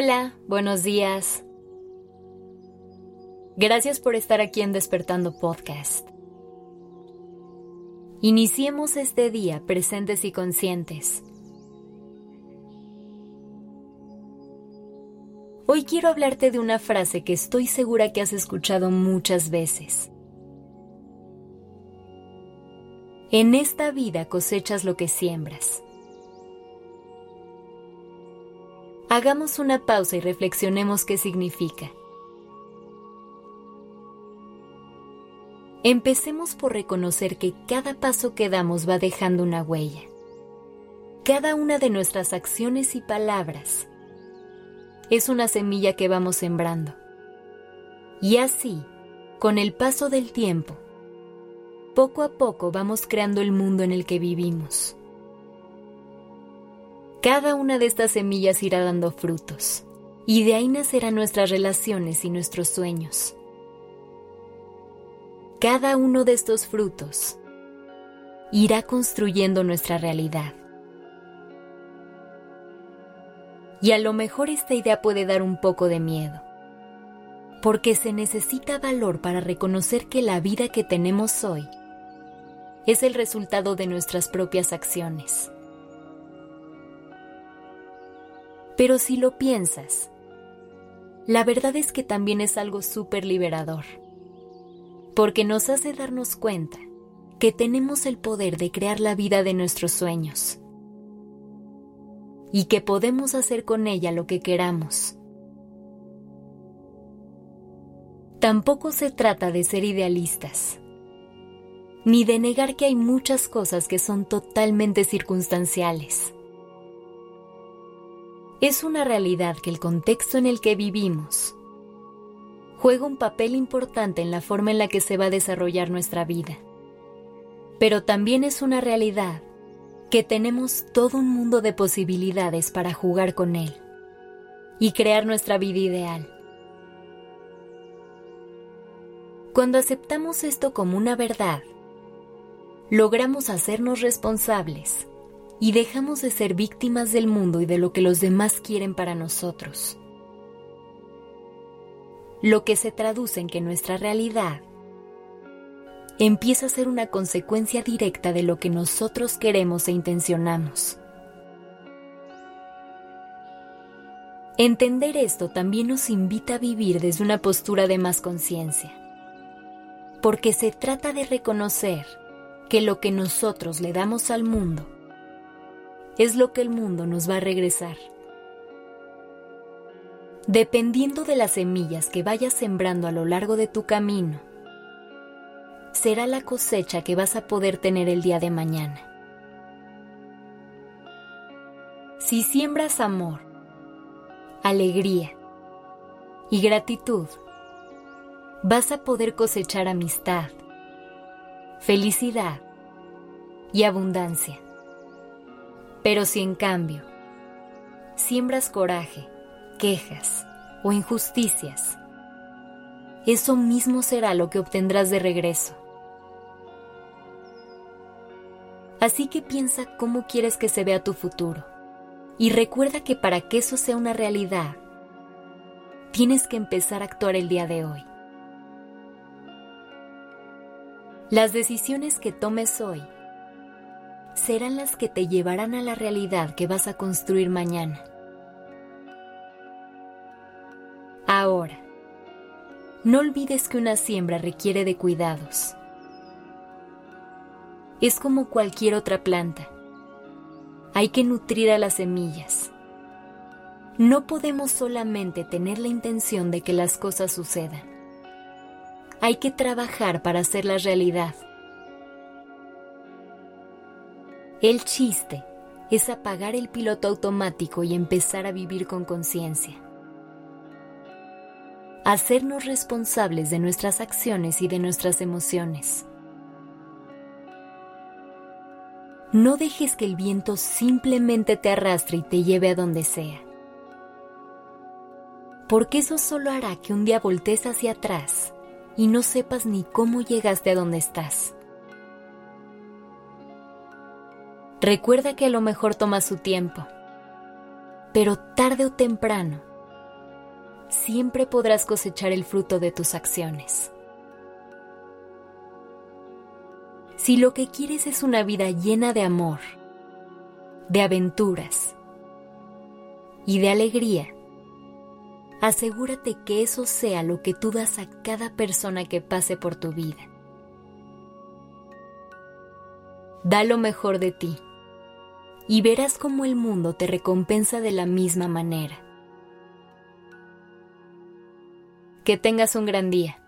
Hola, buenos días. Gracias por estar aquí en Despertando Podcast. Iniciemos este día presentes y conscientes. Hoy quiero hablarte de una frase que estoy segura que has escuchado muchas veces. En esta vida cosechas lo que siembras. Hagamos una pausa y reflexionemos qué significa. Empecemos por reconocer que cada paso que damos va dejando una huella. Cada una de nuestras acciones y palabras es una semilla que vamos sembrando. Y así, con el paso del tiempo, poco a poco vamos creando el mundo en el que vivimos. Cada una de estas semillas irá dando frutos, y de ahí nacerán nuestras relaciones y nuestros sueños. Cada uno de estos frutos irá construyendo nuestra realidad. Y a lo mejor esta idea puede dar un poco de miedo, porque se necesita valor para reconocer que la vida que tenemos hoy es el resultado de nuestras propias acciones. Pero si lo piensas, la verdad es que también es algo súper liberador, porque nos hace darnos cuenta que tenemos el poder de crear la vida de nuestros sueños y que podemos hacer con ella lo que queramos. Tampoco se trata de ser idealistas ni de negar que hay muchas cosas que son totalmente circunstanciales. Es una realidad que el contexto en el que vivimos juega un papel importante en la forma en la que se va a desarrollar nuestra vida. Pero también es una realidad que tenemos todo un mundo de posibilidades para jugar con él y crear nuestra vida ideal. Cuando aceptamos esto como una verdad, logramos hacernos responsables y dejamos de ser víctimas del mundo y de lo que los demás quieren para nosotros. Lo que se traduce en que nuestra realidad empieza a ser una consecuencia directa de lo que nosotros queremos e intencionamos. Entender esto también nos invita a vivir desde una postura de más conciencia, porque se trata de reconocer que lo que nosotros le damos al mundo es lo que el mundo nos va a regresar. Dependiendo de las semillas que vayas sembrando a lo largo de tu camino, será la cosecha que vas a poder tener el día de mañana. Si siembras amor, alegría y gratitud, vas a poder cosechar amistad, felicidad y abundancia. Pero si en cambio siembras coraje, quejas o injusticias, eso mismo será lo que obtendrás de regreso. Así que piensa cómo quieres que se vea tu futuro y recuerda que para que eso sea una realidad, tienes que empezar a actuar el día de hoy. Las decisiones que tomes hoy serán las que te llevarán a la realidad que vas a construir mañana. Ahora, no olvides que una siembra requiere de cuidados. Es como cualquier otra planta. Hay que nutrir a las semillas. No podemos solamente tener la intención de que las cosas sucedan hay que trabajar para hacerla realidad. El chiste es apagar el piloto automático y empezar a vivir con conciencia. Hacernos responsables de nuestras acciones y de nuestras emociones. No dejes que el viento simplemente te arrastre y te lleve a donde sea. Porque eso solo hará que un día voltees hacia atrás y no sepas ni cómo llegaste a donde estás. Recuerda que lo mejor toma su tiempo, pero tarde o temprano siempre podrás cosechar el fruto de tus acciones. Si lo que quieres es una vida llena de amor, de aventuras y de alegría, asegúrate que eso sea lo que tú das a cada persona que pase por tu vida. Da lo mejor de ti y verás cómo el mundo te recompensa de la misma manera. Que tengas un gran día.